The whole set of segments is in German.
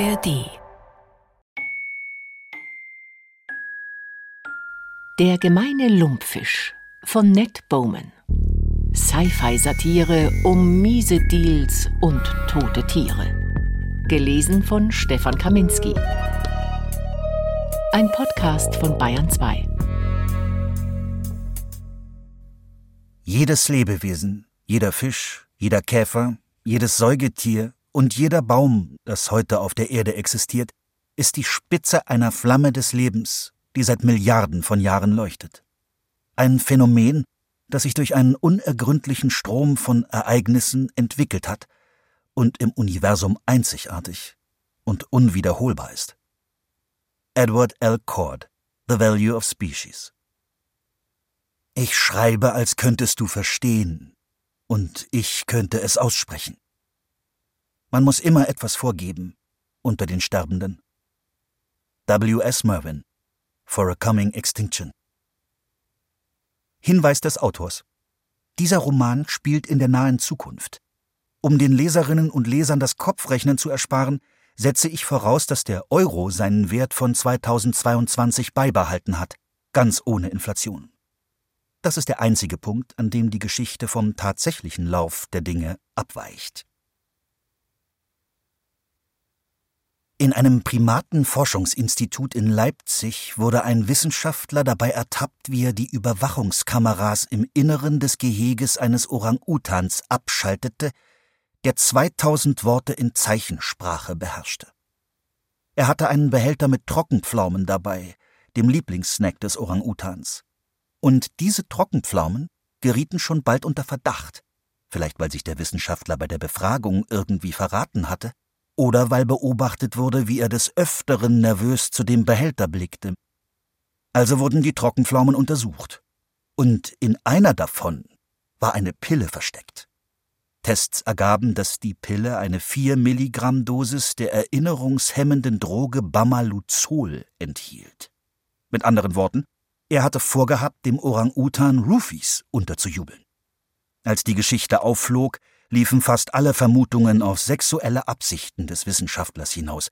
ARD Der gemeine Lumpfisch von Ned Bowman. Sci-Fi-Satire um miese Deals und tote Tiere. Gelesen von Stefan Kaminski. Ein Podcast von Bayern 2. Jedes Lebewesen, jeder Fisch, jeder Käfer, jedes Säugetier und jeder Baum, das heute auf der Erde existiert, ist die Spitze einer Flamme des Lebens, die seit Milliarden von Jahren leuchtet. Ein Phänomen, das sich durch einen unergründlichen Strom von Ereignissen entwickelt hat und im Universum einzigartig und unwiederholbar ist. Edward L. Cord, The Value of Species. Ich schreibe, als könntest du verstehen, und ich könnte es aussprechen. Man muss immer etwas vorgeben unter den Sterbenden. W. S. Mervyn For a Coming Extinction Hinweis des Autors Dieser Roman spielt in der nahen Zukunft. Um den Leserinnen und Lesern das Kopfrechnen zu ersparen, setze ich voraus, dass der Euro seinen Wert von 2022 beibehalten hat, ganz ohne Inflation. Das ist der einzige Punkt, an dem die Geschichte vom tatsächlichen Lauf der Dinge abweicht. In einem Primatenforschungsinstitut in Leipzig wurde ein Wissenschaftler dabei ertappt, wie er die Überwachungskameras im Inneren des Geheges eines Orang-Utans abschaltete, der 2000 Worte in Zeichensprache beherrschte. Er hatte einen Behälter mit Trockenpflaumen dabei, dem Lieblingssnack des Orang-Utans. Und diese Trockenpflaumen gerieten schon bald unter Verdacht, vielleicht weil sich der Wissenschaftler bei der Befragung irgendwie verraten hatte, oder weil beobachtet wurde, wie er des Öfteren nervös zu dem Behälter blickte. Also wurden die Trockenpflaumen untersucht. Und in einer davon war eine Pille versteckt. Tests ergaben, dass die Pille eine 4 Milligramm Dosis der erinnerungshemmenden Droge Bamaluzol enthielt. Mit anderen Worten, er hatte vorgehabt, dem Orang-Utan Roofies unterzujubeln. Als die Geschichte aufflog, liefen fast alle Vermutungen auf sexuelle Absichten des Wissenschaftlers hinaus,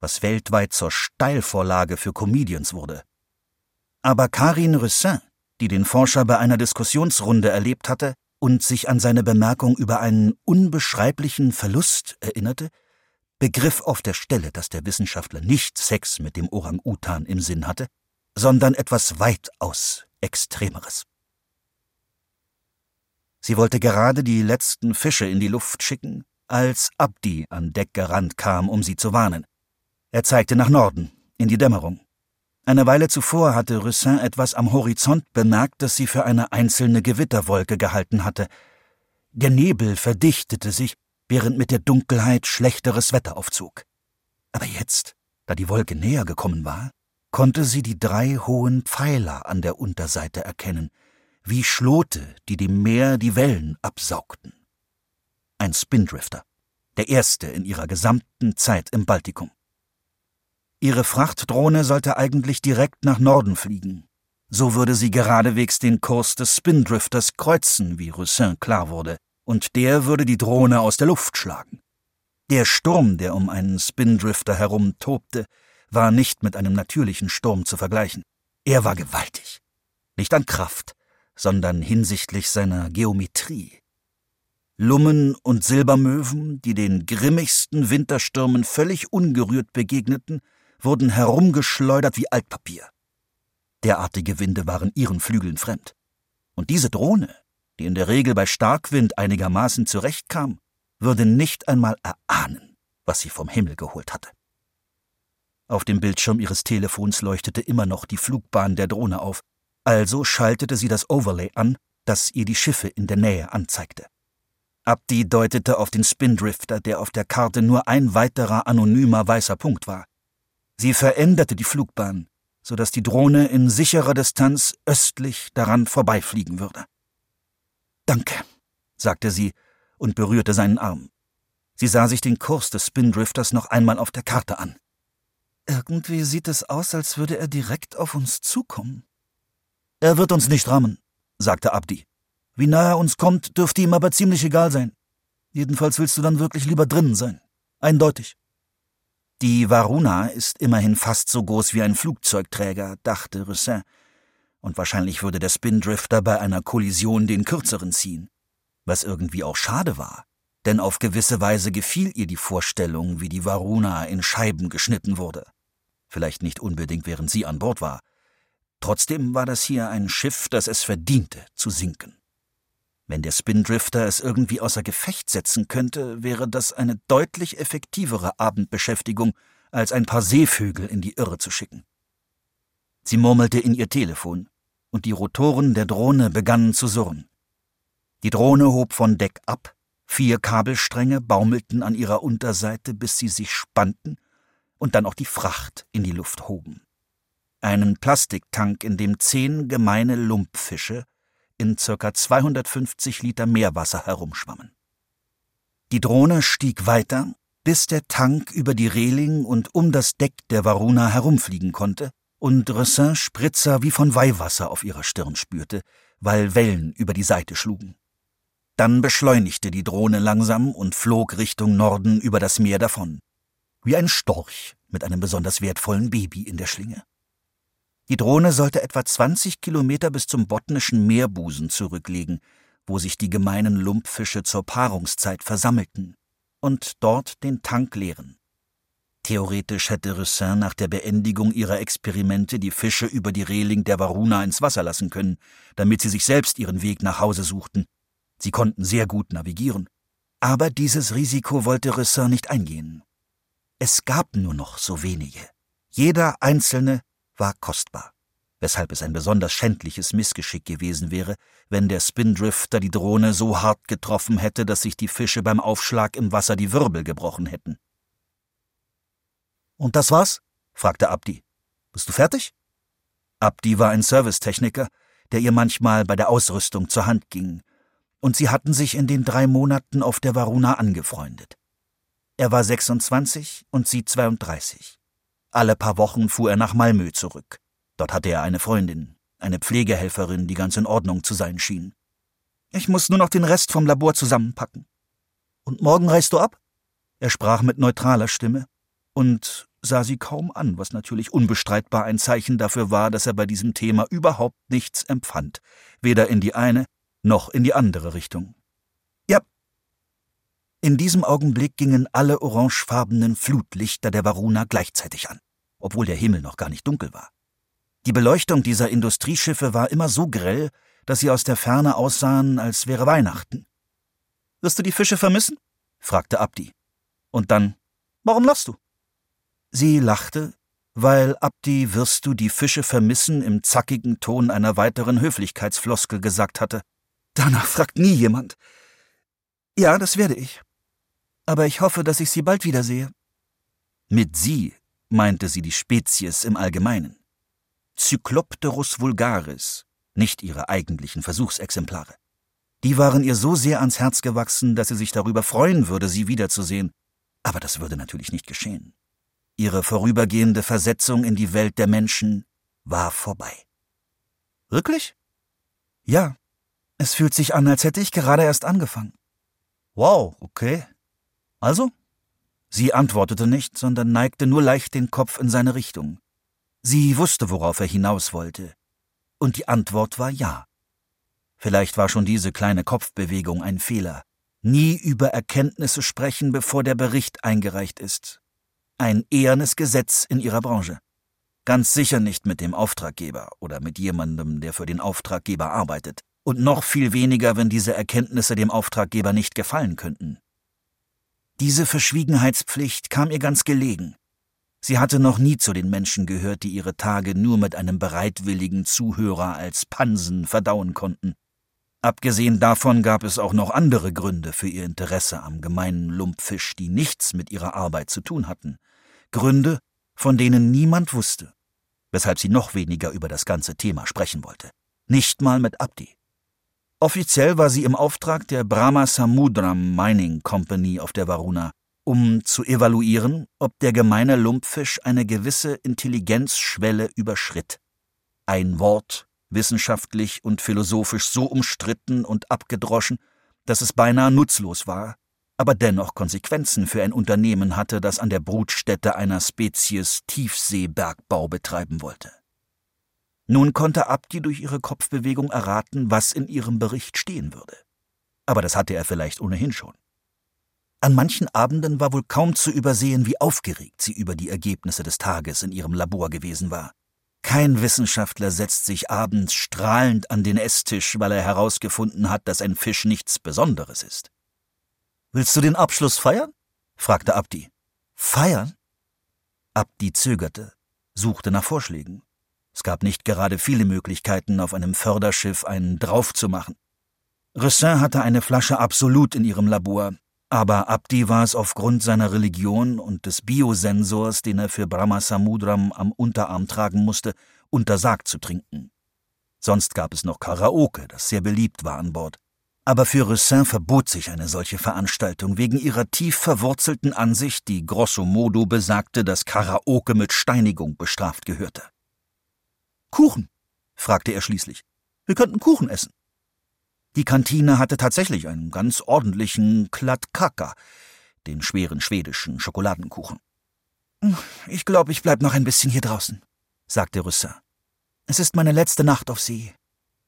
was weltweit zur Steilvorlage für Comedians wurde. Aber Karin Russin, die den Forscher bei einer Diskussionsrunde erlebt hatte und sich an seine Bemerkung über einen unbeschreiblichen Verlust erinnerte, begriff auf der Stelle, dass der Wissenschaftler nicht Sex mit dem Orang-Utan im Sinn hatte, sondern etwas weitaus Extremeres. Sie wollte gerade die letzten Fische in die Luft schicken, als Abdi an Deck gerannt kam, um sie zu warnen. Er zeigte nach Norden, in die Dämmerung. Eine Weile zuvor hatte Russin etwas am Horizont bemerkt, das sie für eine einzelne Gewitterwolke gehalten hatte. Der Nebel verdichtete sich, während mit der Dunkelheit schlechteres Wetter aufzog. Aber jetzt, da die Wolke näher gekommen war, konnte sie die drei hohen Pfeiler an der Unterseite erkennen – wie Schlote, die dem Meer die Wellen absaugten. Ein Spindrifter, der erste in ihrer gesamten Zeit im Baltikum. Ihre Frachtdrohne sollte eigentlich direkt nach Norden fliegen. So würde sie geradewegs den Kurs des Spindrifters kreuzen, wie Roussin klar wurde, und der würde die Drohne aus der Luft schlagen. Der Sturm, der um einen Spindrifter herum tobte, war nicht mit einem natürlichen Sturm zu vergleichen. Er war gewaltig. Nicht an Kraft, sondern hinsichtlich seiner Geometrie. Lummen und Silbermöwen, die den grimmigsten Winterstürmen völlig ungerührt begegneten, wurden herumgeschleudert wie Altpapier. Derartige Winde waren ihren Flügeln fremd. Und diese Drohne, die in der Regel bei Starkwind einigermaßen zurechtkam, würde nicht einmal erahnen, was sie vom Himmel geholt hatte. Auf dem Bildschirm ihres Telefons leuchtete immer noch die Flugbahn der Drohne auf, also schaltete sie das Overlay an, das ihr die Schiffe in der Nähe anzeigte. Abdi deutete auf den Spindrifter, der auf der Karte nur ein weiterer anonymer weißer Punkt war. Sie veränderte die Flugbahn, so dass die Drohne in sicherer Distanz östlich daran vorbeifliegen würde. Danke, sagte sie und berührte seinen Arm. Sie sah sich den Kurs des Spindrifters noch einmal auf der Karte an. Irgendwie sieht es aus, als würde er direkt auf uns zukommen. Er wird uns nicht rammen, sagte Abdi. Wie nah er uns kommt, dürfte ihm aber ziemlich egal sein. Jedenfalls willst du dann wirklich lieber drinnen sein. Eindeutig. Die Varuna ist immerhin fast so groß wie ein Flugzeugträger, dachte Roussin. Und wahrscheinlich würde der Spindrifter bei einer Kollision den kürzeren ziehen. Was irgendwie auch schade war, denn auf gewisse Weise gefiel ihr die Vorstellung, wie die Varuna in Scheiben geschnitten wurde. Vielleicht nicht unbedingt, während sie an Bord war. Trotzdem war das hier ein Schiff, das es verdiente, zu sinken. Wenn der Spindrifter es irgendwie außer Gefecht setzen könnte, wäre das eine deutlich effektivere Abendbeschäftigung, als ein paar Seevögel in die Irre zu schicken. Sie murmelte in ihr Telefon, und die Rotoren der Drohne begannen zu surren. Die Drohne hob von Deck ab, vier Kabelstränge baumelten an ihrer Unterseite, bis sie sich spannten und dann auch die Fracht in die Luft hoben. Einen Plastiktank, in dem zehn gemeine Lumpfische in ca. 250 Liter Meerwasser herumschwammen. Die Drohne stieg weiter, bis der Tank über die Reling und um das Deck der Varuna herumfliegen konnte und Ressin Spritzer wie von Weihwasser auf ihrer Stirn spürte, weil Wellen über die Seite schlugen. Dann beschleunigte die Drohne langsam und flog Richtung Norden über das Meer davon. Wie ein Storch mit einem besonders wertvollen Baby in der Schlinge. Die Drohne sollte etwa 20 Kilometer bis zum botnischen Meerbusen zurücklegen, wo sich die gemeinen Lumpfische zur Paarungszeit versammelten, und dort den Tank leeren. Theoretisch hätte Roussin nach der Beendigung ihrer Experimente die Fische über die Reling der Varuna ins Wasser lassen können, damit sie sich selbst ihren Weg nach Hause suchten. Sie konnten sehr gut navigieren. Aber dieses Risiko wollte Roussin nicht eingehen. Es gab nur noch so wenige. Jeder einzelne war kostbar, weshalb es ein besonders schändliches Missgeschick gewesen wäre, wenn der Spindrifter die Drohne so hart getroffen hätte, dass sich die Fische beim Aufschlag im Wasser die Wirbel gebrochen hätten. Und das war's? fragte Abdi. Bist du fertig? Abdi war ein Servicetechniker, der ihr manchmal bei der Ausrüstung zur Hand ging, und sie hatten sich in den drei Monaten auf der Varuna angefreundet. Er war 26 und sie 32. Alle paar Wochen fuhr er nach Malmö zurück. Dort hatte er eine Freundin, eine Pflegehelferin, die ganz in Ordnung zu sein schien. Ich muss nur noch den Rest vom Labor zusammenpacken. Und morgen reist du ab? Er sprach mit neutraler Stimme und sah sie kaum an, was natürlich unbestreitbar ein Zeichen dafür war, dass er bei diesem Thema überhaupt nichts empfand, weder in die eine noch in die andere Richtung. In diesem Augenblick gingen alle orangefarbenen Flutlichter der Varuna gleichzeitig an obwohl der Himmel noch gar nicht dunkel war. Die Beleuchtung dieser Industrieschiffe war immer so grell, dass sie aus der Ferne aussahen, als wäre Weihnachten. Wirst du die Fische vermissen? fragte Abdi. Und dann, warum lachst du? Sie lachte, weil Abdi wirst du die Fische vermissen im zackigen Ton einer weiteren Höflichkeitsfloskel gesagt hatte. Danach fragt nie jemand. Ja, das werde ich. Aber ich hoffe, dass ich sie bald wiedersehe. Mit sie meinte sie die Spezies im Allgemeinen. Cyclopterus vulgaris, nicht ihre eigentlichen Versuchsexemplare. Die waren ihr so sehr ans Herz gewachsen, dass sie sich darüber freuen würde, sie wiederzusehen. Aber das würde natürlich nicht geschehen. Ihre vorübergehende Versetzung in die Welt der Menschen war vorbei. Wirklich? Ja. Es fühlt sich an, als hätte ich gerade erst angefangen. Wow, okay. Also, Sie antwortete nicht, sondern neigte nur leicht den Kopf in seine Richtung. Sie wusste, worauf er hinaus wollte. Und die Antwort war ja. Vielleicht war schon diese kleine Kopfbewegung ein Fehler. Nie über Erkenntnisse sprechen, bevor der Bericht eingereicht ist. Ein ehernes Gesetz in ihrer Branche. Ganz sicher nicht mit dem Auftraggeber oder mit jemandem, der für den Auftraggeber arbeitet. Und noch viel weniger, wenn diese Erkenntnisse dem Auftraggeber nicht gefallen könnten. Diese Verschwiegenheitspflicht kam ihr ganz gelegen. Sie hatte noch nie zu den Menschen gehört, die ihre Tage nur mit einem bereitwilligen Zuhörer als Pansen verdauen konnten. Abgesehen davon gab es auch noch andere Gründe für ihr Interesse am gemeinen Lumpfisch, die nichts mit ihrer Arbeit zu tun hatten. Gründe, von denen niemand wusste, weshalb sie noch weniger über das ganze Thema sprechen wollte. Nicht mal mit Abdi. Offiziell war sie im Auftrag der Brahma Samudram Mining Company auf der Varuna, um zu evaluieren, ob der gemeine Lumpfisch eine gewisse Intelligenzschwelle überschritt. Ein Wort, wissenschaftlich und philosophisch so umstritten und abgedroschen, dass es beinahe nutzlos war, aber dennoch Konsequenzen für ein Unternehmen hatte, das an der Brutstätte einer Spezies Tiefseebergbau betreiben wollte. Nun konnte Abdi durch ihre Kopfbewegung erraten, was in ihrem Bericht stehen würde. Aber das hatte er vielleicht ohnehin schon. An manchen Abenden war wohl kaum zu übersehen, wie aufgeregt sie über die Ergebnisse des Tages in ihrem Labor gewesen war. Kein Wissenschaftler setzt sich abends strahlend an den Esstisch, weil er herausgefunden hat, dass ein Fisch nichts Besonderes ist. Willst du den Abschluss feiern? fragte Abdi. Feiern? Abdi zögerte, suchte nach Vorschlägen. Es gab nicht gerade viele Möglichkeiten, auf einem Förderschiff einen drauf zu machen. Ressin hatte eine Flasche Absolut in ihrem Labor, aber Abdi war es aufgrund seiner Religion und des Biosensors, den er für Brahma Samudram am Unterarm tragen musste, untersagt zu trinken. Sonst gab es noch Karaoke, das sehr beliebt war an Bord. Aber für Ressin verbot sich eine solche Veranstaltung wegen ihrer tief verwurzelten Ansicht, die grosso modo besagte, dass Karaoke mit Steinigung bestraft gehörte. Kuchen? fragte er schließlich. Wir könnten Kuchen essen. Die Kantine hatte tatsächlich einen ganz ordentlichen Klatkaka, den schweren schwedischen Schokoladenkuchen. Ich glaube, ich bleib noch ein bisschen hier draußen, sagte Rüsser. Es ist meine letzte Nacht auf See.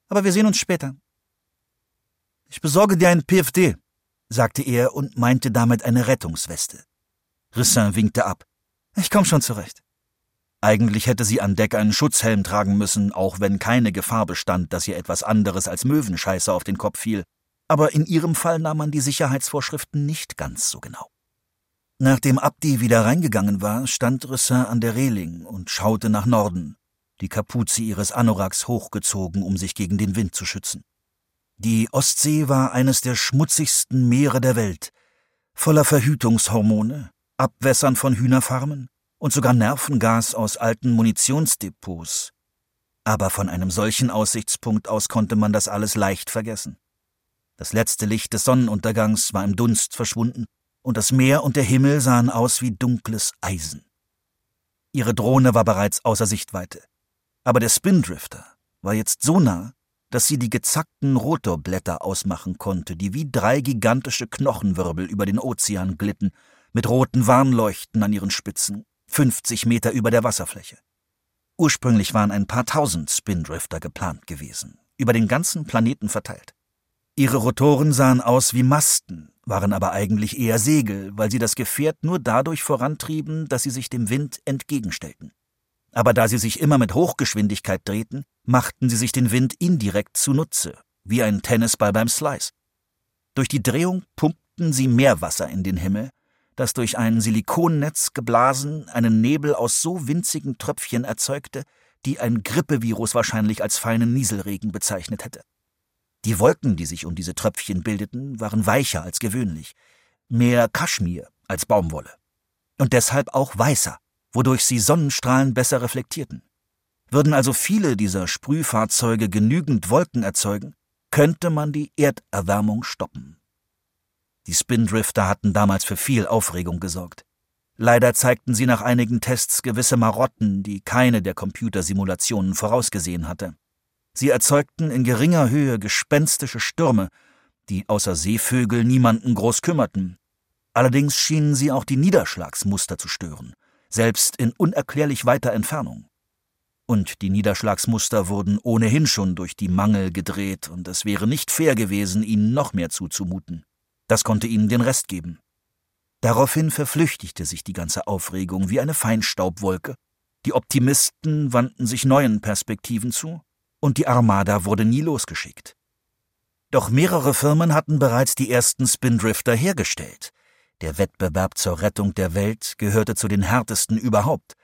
Aber wir sehen uns später. Ich besorge dir ein PFD, sagte er und meinte damit eine Rettungsweste. Rissin winkte ab. Ich komm schon zurecht. Eigentlich hätte sie an Deck einen Schutzhelm tragen müssen, auch wenn keine Gefahr bestand, dass ihr etwas anderes als Möwenscheiße auf den Kopf fiel. Aber in ihrem Fall nahm man die Sicherheitsvorschriften nicht ganz so genau. Nachdem Abdi wieder reingegangen war, stand Rissin an der Reling und schaute nach Norden, die Kapuze ihres Anoraks hochgezogen, um sich gegen den Wind zu schützen. Die Ostsee war eines der schmutzigsten Meere der Welt, voller Verhütungshormone, Abwässern von Hühnerfarmen, und sogar Nervengas aus alten Munitionsdepots. Aber von einem solchen Aussichtspunkt aus konnte man das alles leicht vergessen. Das letzte Licht des Sonnenuntergangs war im Dunst verschwunden, und das Meer und der Himmel sahen aus wie dunkles Eisen. Ihre Drohne war bereits außer Sichtweite. Aber der Spindrifter war jetzt so nah, dass sie die gezackten Rotorblätter ausmachen konnte, die wie drei gigantische Knochenwirbel über den Ozean glitten, mit roten Warnleuchten an ihren Spitzen 50 Meter über der Wasserfläche. Ursprünglich waren ein paar tausend Spindrifter geplant gewesen, über den ganzen Planeten verteilt. Ihre Rotoren sahen aus wie Masten, waren aber eigentlich eher Segel, weil sie das Gefährt nur dadurch vorantrieben, dass sie sich dem Wind entgegenstellten. Aber da sie sich immer mit Hochgeschwindigkeit drehten, machten sie sich den Wind indirekt zunutze, wie ein Tennisball beim Slice. Durch die Drehung pumpten sie Meerwasser in den Himmel, das durch ein Silikonnetz geblasen einen Nebel aus so winzigen Tröpfchen erzeugte, die ein Grippevirus wahrscheinlich als feinen Nieselregen bezeichnet hätte. Die Wolken, die sich um diese Tröpfchen bildeten, waren weicher als gewöhnlich, mehr Kaschmir als Baumwolle. Und deshalb auch weißer, wodurch sie Sonnenstrahlen besser reflektierten. Würden also viele dieser Sprühfahrzeuge genügend Wolken erzeugen, könnte man die Erderwärmung stoppen. Die Spindrifter hatten damals für viel Aufregung gesorgt. Leider zeigten sie nach einigen Tests gewisse Marotten, die keine der Computersimulationen vorausgesehen hatte. Sie erzeugten in geringer Höhe gespenstische Stürme, die außer Seevögel niemanden groß kümmerten. Allerdings schienen sie auch die Niederschlagsmuster zu stören, selbst in unerklärlich weiter Entfernung. Und die Niederschlagsmuster wurden ohnehin schon durch die Mangel gedreht, und es wäre nicht fair gewesen, ihnen noch mehr zuzumuten. Das konnte ihnen den Rest geben. Daraufhin verflüchtigte sich die ganze Aufregung wie eine Feinstaubwolke. Die Optimisten wandten sich neuen Perspektiven zu, und die Armada wurde nie losgeschickt. Doch mehrere Firmen hatten bereits die ersten Spindrifter hergestellt. Der Wettbewerb zur Rettung der Welt gehörte zu den härtesten überhaupt,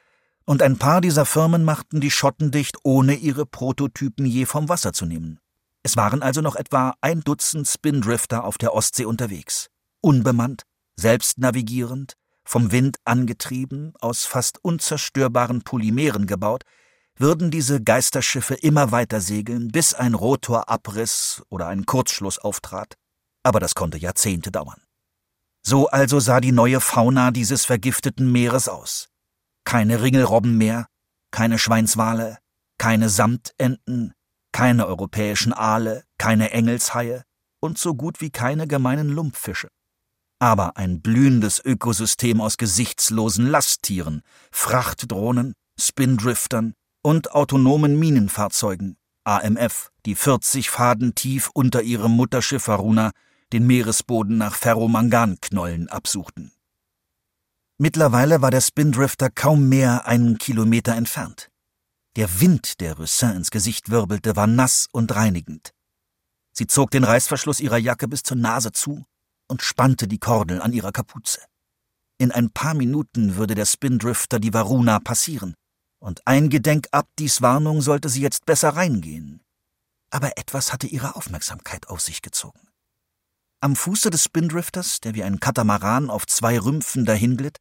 und ein paar dieser Firmen machten die Schotten dicht, ohne ihre Prototypen je vom Wasser zu nehmen. Es waren also noch etwa ein Dutzend Spindrifter auf der Ostsee unterwegs. Unbemannt, selbst navigierend, vom Wind angetrieben, aus fast unzerstörbaren Polymeren gebaut, würden diese Geisterschiffe immer weiter segeln, bis ein Rotor abriss oder ein Kurzschluss auftrat. Aber das konnte Jahrzehnte dauern. So also sah die neue Fauna dieses vergifteten Meeres aus. Keine Ringelrobben mehr, keine Schweinswale, keine Samtenten, keine europäischen Aale, keine Engelshaie und so gut wie keine gemeinen Lumpfische. aber ein blühendes Ökosystem aus gesichtslosen Lasttieren, Frachtdrohnen, Spindriftern und autonomen Minenfahrzeugen, AMF, die 40 Faden tief unter ihrem Mutterschiff Varuna den Meeresboden nach Ferromanganknollen absuchten. Mittlerweile war der Spindrifter kaum mehr einen Kilometer entfernt. Der Wind, der Roussin ins Gesicht wirbelte, war nass und reinigend. Sie zog den Reißverschluss ihrer Jacke bis zur Nase zu und spannte die Kordel an ihrer Kapuze. In ein paar Minuten würde der Spindrifter die Varuna passieren, und eingedenk Abdis Warnung sollte sie jetzt besser reingehen. Aber etwas hatte ihre Aufmerksamkeit auf sich gezogen. Am Fuße des Spindrifters, der wie ein Katamaran auf zwei Rümpfen dahinglitt,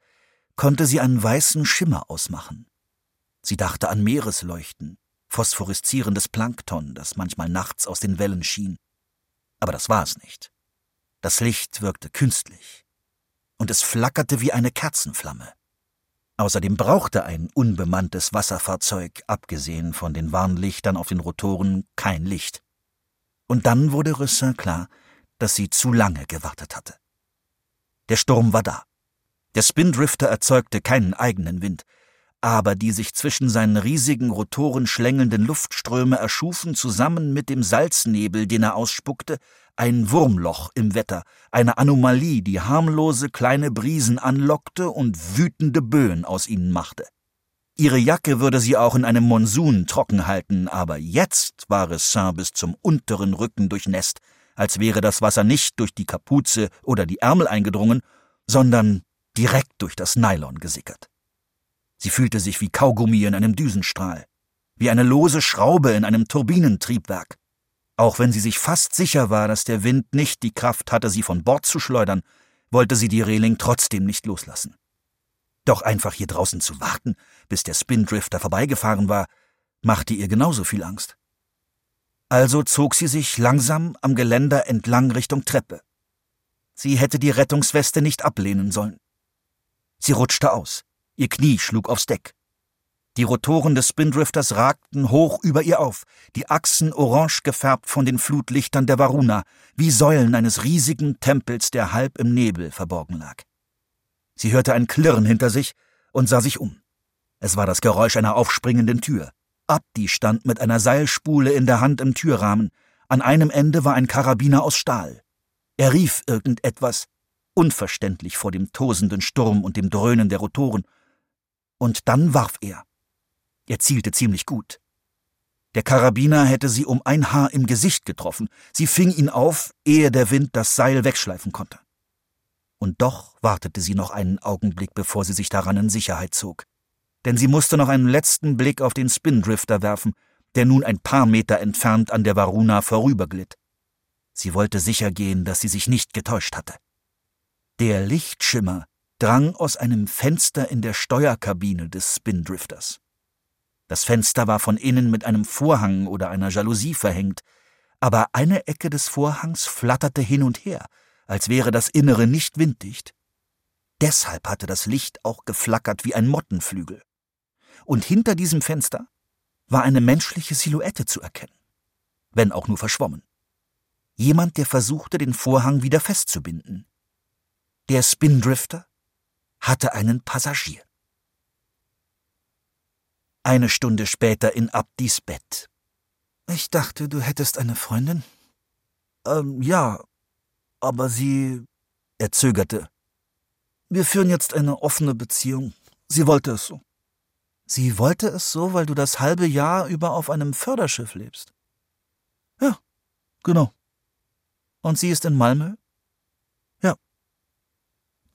konnte sie einen weißen Schimmer ausmachen. Sie dachte an Meeresleuchten, phosphoreszierendes Plankton, das manchmal nachts aus den Wellen schien. Aber das war es nicht. Das Licht wirkte künstlich. Und es flackerte wie eine Kerzenflamme. Außerdem brauchte ein unbemanntes Wasserfahrzeug, abgesehen von den Warnlichtern auf den Rotoren, kein Licht. Und dann wurde Roussin klar, dass sie zu lange gewartet hatte. Der Sturm war da. Der Spindrifter erzeugte keinen eigenen Wind, aber die sich zwischen seinen riesigen Rotoren schlängelnden Luftströme erschufen zusammen mit dem Salznebel, den er ausspuckte, ein Wurmloch im Wetter, eine Anomalie, die harmlose kleine Brisen anlockte und wütende Böen aus ihnen machte. Ihre Jacke würde sie auch in einem Monsun trocken halten, aber jetzt war es Saint bis zum unteren Rücken durchnässt, als wäre das Wasser nicht durch die Kapuze oder die Ärmel eingedrungen, sondern direkt durch das Nylon gesickert. Sie fühlte sich wie Kaugummi in einem Düsenstrahl, wie eine lose Schraube in einem Turbinentriebwerk. Auch wenn sie sich fast sicher war, dass der Wind nicht die Kraft hatte, sie von Bord zu schleudern, wollte sie die Reling trotzdem nicht loslassen. Doch einfach hier draußen zu warten, bis der Spindrifter vorbeigefahren war, machte ihr genauso viel Angst. Also zog sie sich langsam am Geländer entlang Richtung Treppe. Sie hätte die Rettungsweste nicht ablehnen sollen. Sie rutschte aus. Ihr Knie schlug aufs Deck. Die Rotoren des Spindrifters ragten hoch über ihr auf, die Achsen orange gefärbt von den Flutlichtern der Varuna, wie Säulen eines riesigen Tempels, der halb im Nebel verborgen lag. Sie hörte ein Klirren hinter sich und sah sich um. Es war das Geräusch einer aufspringenden Tür. Abdi stand mit einer Seilspule in der Hand im Türrahmen. An einem Ende war ein Karabiner aus Stahl. Er rief irgendetwas, unverständlich vor dem tosenden Sturm und dem Dröhnen der Rotoren. Und dann warf er. Er zielte ziemlich gut. Der Karabiner hätte sie um ein Haar im Gesicht getroffen. Sie fing ihn auf, ehe der Wind das Seil wegschleifen konnte. Und doch wartete sie noch einen Augenblick, bevor sie sich daran in Sicherheit zog. Denn sie musste noch einen letzten Blick auf den Spindrifter werfen, der nun ein paar Meter entfernt an der Varuna vorüberglitt. Sie wollte sicher gehen, dass sie sich nicht getäuscht hatte. Der Lichtschimmer drang aus einem Fenster in der Steuerkabine des Spindrifters. Das Fenster war von innen mit einem Vorhang oder einer Jalousie verhängt, aber eine Ecke des Vorhangs flatterte hin und her, als wäre das Innere nicht winddicht. Deshalb hatte das Licht auch geflackert wie ein Mottenflügel. Und hinter diesem Fenster war eine menschliche Silhouette zu erkennen, wenn auch nur verschwommen. Jemand, der versuchte, den Vorhang wieder festzubinden. Der Spindrifter hatte einen Passagier. Eine Stunde später in Abdis Bett. Ich dachte, du hättest eine Freundin? Ähm, ja, aber sie. Er zögerte. Wir führen jetzt eine offene Beziehung. Sie wollte es so. Sie wollte es so, weil du das halbe Jahr über auf einem Förderschiff lebst. Ja, genau. Und sie ist in Malmö?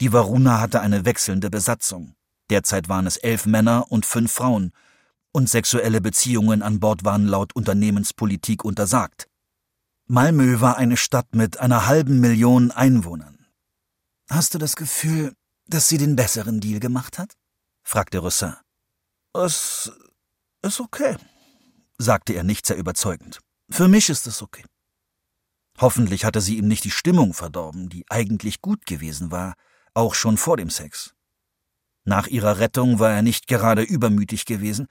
Die Varuna hatte eine wechselnde Besatzung. Derzeit waren es elf Männer und fünf Frauen, und sexuelle Beziehungen an Bord waren laut Unternehmenspolitik untersagt. Malmö war eine Stadt mit einer halben Million Einwohnern. Hast du das Gefühl, dass sie den besseren Deal gemacht hat? fragte Roussin. Es ist okay, sagte er nicht sehr überzeugend. Für mich ist es okay. Hoffentlich hatte sie ihm nicht die Stimmung verdorben, die eigentlich gut gewesen war, auch schon vor dem Sex. Nach ihrer Rettung war er nicht gerade übermütig gewesen,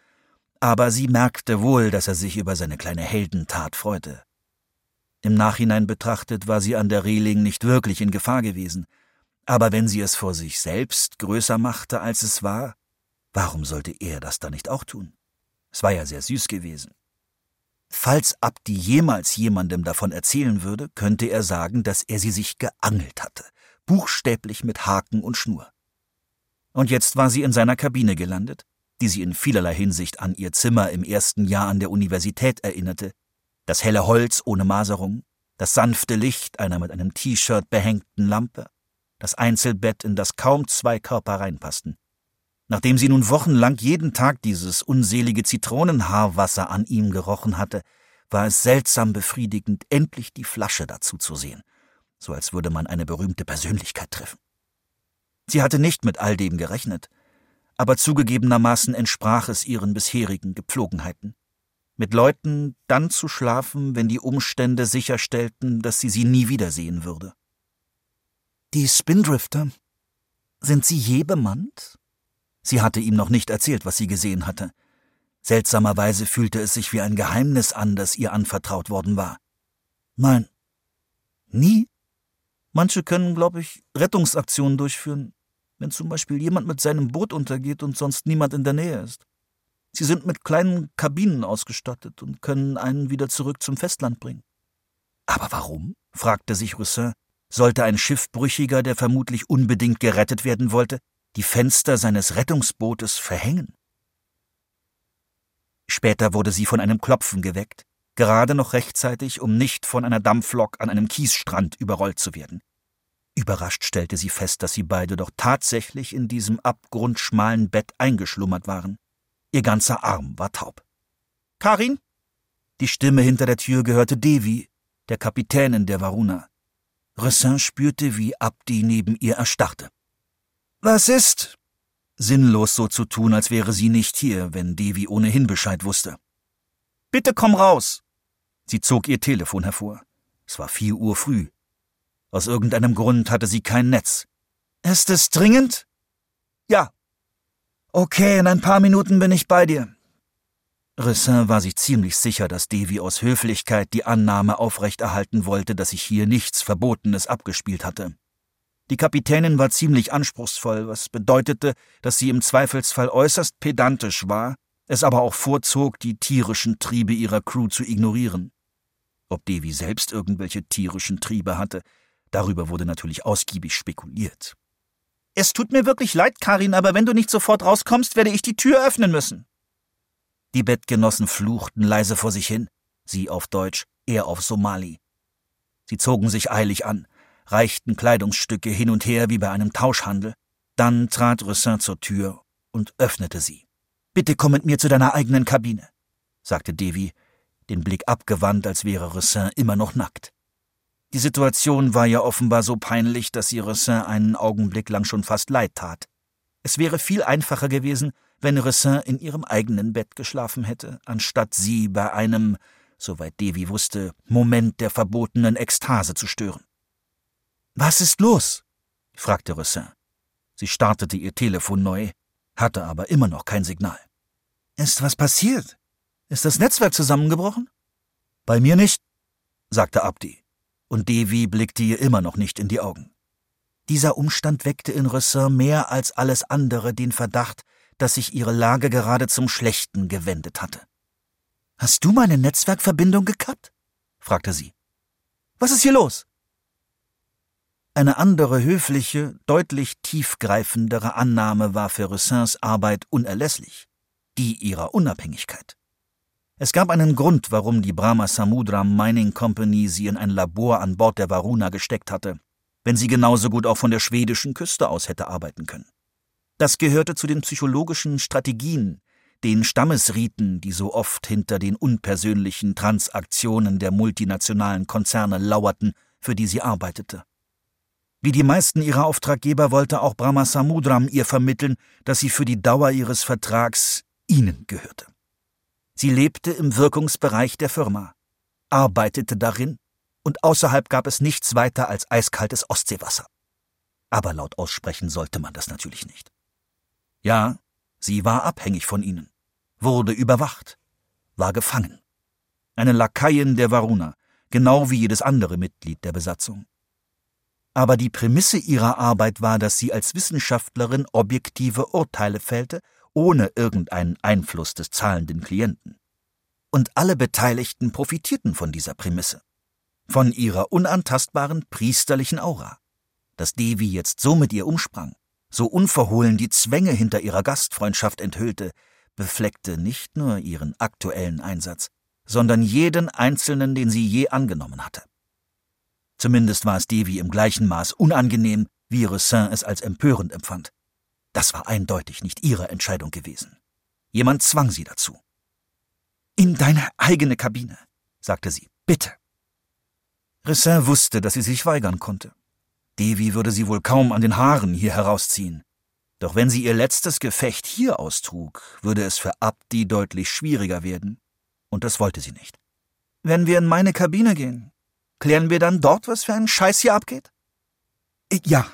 aber sie merkte wohl, dass er sich über seine kleine Heldentat freute. Im Nachhinein betrachtet war sie an der Reling nicht wirklich in Gefahr gewesen, Aber wenn sie es vor sich selbst größer machte, als es war, warum sollte er das dann nicht auch tun? Es war ja sehr süß gewesen. Falls Abdi jemals jemandem davon erzählen würde, könnte er sagen, dass er sie sich geangelt hatte, buchstäblich mit Haken und Schnur. Und jetzt war sie in seiner Kabine gelandet, die sie in vielerlei Hinsicht an ihr Zimmer im ersten Jahr an der Universität erinnerte, das helle Holz ohne Maserung, das sanfte Licht einer mit einem T-Shirt behängten Lampe, das Einzelbett, in das kaum zwei Körper reinpassten. Nachdem sie nun wochenlang jeden Tag dieses unselige Zitronenhaarwasser an ihm gerochen hatte, war es seltsam befriedigend, endlich die Flasche dazu zu sehen, so als würde man eine berühmte Persönlichkeit treffen. Sie hatte nicht mit all dem gerechnet, aber zugegebenermaßen entsprach es ihren bisherigen Gepflogenheiten. Mit Leuten dann zu schlafen, wenn die Umstände sicherstellten, dass sie sie nie wiedersehen würde. Die Spindrifter, sind sie je bemannt? Sie hatte ihm noch nicht erzählt, was sie gesehen hatte. Seltsamerweise fühlte es sich wie ein Geheimnis an, das ihr anvertraut worden war. Nein. Nie? Manche können, glaube ich, Rettungsaktionen durchführen, wenn zum Beispiel jemand mit seinem Boot untergeht und sonst niemand in der Nähe ist. Sie sind mit kleinen Kabinen ausgestattet und können einen wieder zurück zum Festland bringen. Aber warum? fragte sich Roussin. Sollte ein Schiffbrüchiger, der vermutlich unbedingt gerettet werden wollte, die Fenster seines Rettungsbootes verhängen? Später wurde sie von einem Klopfen geweckt, gerade noch rechtzeitig, um nicht von einer Dampflok an einem Kiesstrand überrollt zu werden. Überrascht stellte sie fest, dass sie beide doch tatsächlich in diesem abgrundschmalen Bett eingeschlummert waren. Ihr ganzer Arm war taub. Karin? Die Stimme hinter der Tür gehörte Devi, der Kapitänin der Varuna. Ressin spürte, wie Abdi neben ihr erstarrte. Was ist? Sinnlos so zu tun, als wäre sie nicht hier, wenn Devi ohnehin Bescheid wusste. Bitte komm raus! Sie zog ihr Telefon hervor. Es war vier Uhr früh. Aus irgendeinem Grund hatte sie kein Netz. Ist es dringend? Ja. Okay, in ein paar Minuten bin ich bei dir. Ressin war sich ziemlich sicher, dass Devi aus Höflichkeit die Annahme aufrechterhalten wollte, dass sich hier nichts Verbotenes abgespielt hatte. Die Kapitänin war ziemlich anspruchsvoll, was bedeutete, dass sie im Zweifelsfall äußerst pedantisch war, es aber auch vorzog, die tierischen Triebe ihrer Crew zu ignorieren. Ob Devi selbst irgendwelche tierischen Triebe hatte, darüber wurde natürlich ausgiebig spekuliert. Es tut mir wirklich leid, Karin, aber wenn du nicht sofort rauskommst, werde ich die Tür öffnen müssen. Die Bettgenossen fluchten leise vor sich hin, sie auf Deutsch, er auf Somali. Sie zogen sich eilig an, reichten Kleidungsstücke hin und her wie bei einem Tauschhandel. Dann trat Roussin zur Tür und öffnete sie. Bitte komm mit mir zu deiner eigenen Kabine, sagte Devi, den Blick abgewandt, als wäre Roussin immer noch nackt. Die Situation war ja offenbar so peinlich, dass sie Ressin einen Augenblick lang schon fast leid tat. Es wäre viel einfacher gewesen, wenn Ressin in ihrem eigenen Bett geschlafen hätte, anstatt sie bei einem, soweit Devi wusste, Moment der verbotenen Ekstase zu stören. Was ist los? fragte Ressin. Sie startete ihr Telefon neu, hatte aber immer noch kein Signal. Ist was passiert? Ist das Netzwerk zusammengebrochen? Bei mir nicht, sagte Abdi und Devi blickte ihr immer noch nicht in die Augen. Dieser Umstand weckte in Ressin mehr als alles andere den Verdacht, dass sich ihre Lage gerade zum Schlechten gewendet hatte. Hast du meine Netzwerkverbindung gekappt? fragte sie. Was ist hier los? Eine andere höfliche, deutlich tiefgreifendere Annahme war für Ressins Arbeit unerlässlich, die ihrer Unabhängigkeit. Es gab einen Grund, warum die Brahma Samudra Mining Company sie in ein Labor an Bord der Varuna gesteckt hatte, wenn sie genauso gut auch von der schwedischen Küste aus hätte arbeiten können. Das gehörte zu den psychologischen Strategien, den Stammesriten, die so oft hinter den unpersönlichen Transaktionen der multinationalen Konzerne lauerten, für die sie arbeitete. Wie die meisten ihrer Auftraggeber wollte auch Brahma Samudram ihr vermitteln, dass sie für die Dauer ihres Vertrags ihnen gehörte. Sie lebte im Wirkungsbereich der Firma, arbeitete darin, und außerhalb gab es nichts weiter als eiskaltes Ostseewasser. Aber laut aussprechen sollte man das natürlich nicht. Ja, sie war abhängig von ihnen, wurde überwacht, war gefangen. Eine Lakaien der Varuna, genau wie jedes andere Mitglied der Besatzung. Aber die Prämisse ihrer Arbeit war, dass sie als Wissenschaftlerin objektive Urteile fällte, ohne irgendeinen Einfluss des zahlenden Klienten. Und alle Beteiligten profitierten von dieser Prämisse. Von ihrer unantastbaren priesterlichen Aura. Dass Devi jetzt so mit ihr umsprang, so unverhohlen die Zwänge hinter ihrer Gastfreundschaft enthüllte, befleckte nicht nur ihren aktuellen Einsatz, sondern jeden einzelnen, den sie je angenommen hatte. Zumindest war es Devi im gleichen Maß unangenehm, wie Roussin es als empörend empfand. Das war eindeutig nicht ihre Entscheidung gewesen. Jemand zwang sie dazu. In deine eigene Kabine, sagte sie, bitte. Ressin wusste, dass sie sich weigern konnte. Devi würde sie wohl kaum an den Haaren hier herausziehen. Doch wenn sie ihr letztes Gefecht hier austrug, würde es für Abdi deutlich schwieriger werden. Und das wollte sie nicht. Wenn wir in meine Kabine gehen, klären wir dann dort, was für ein Scheiß hier abgeht? Ja,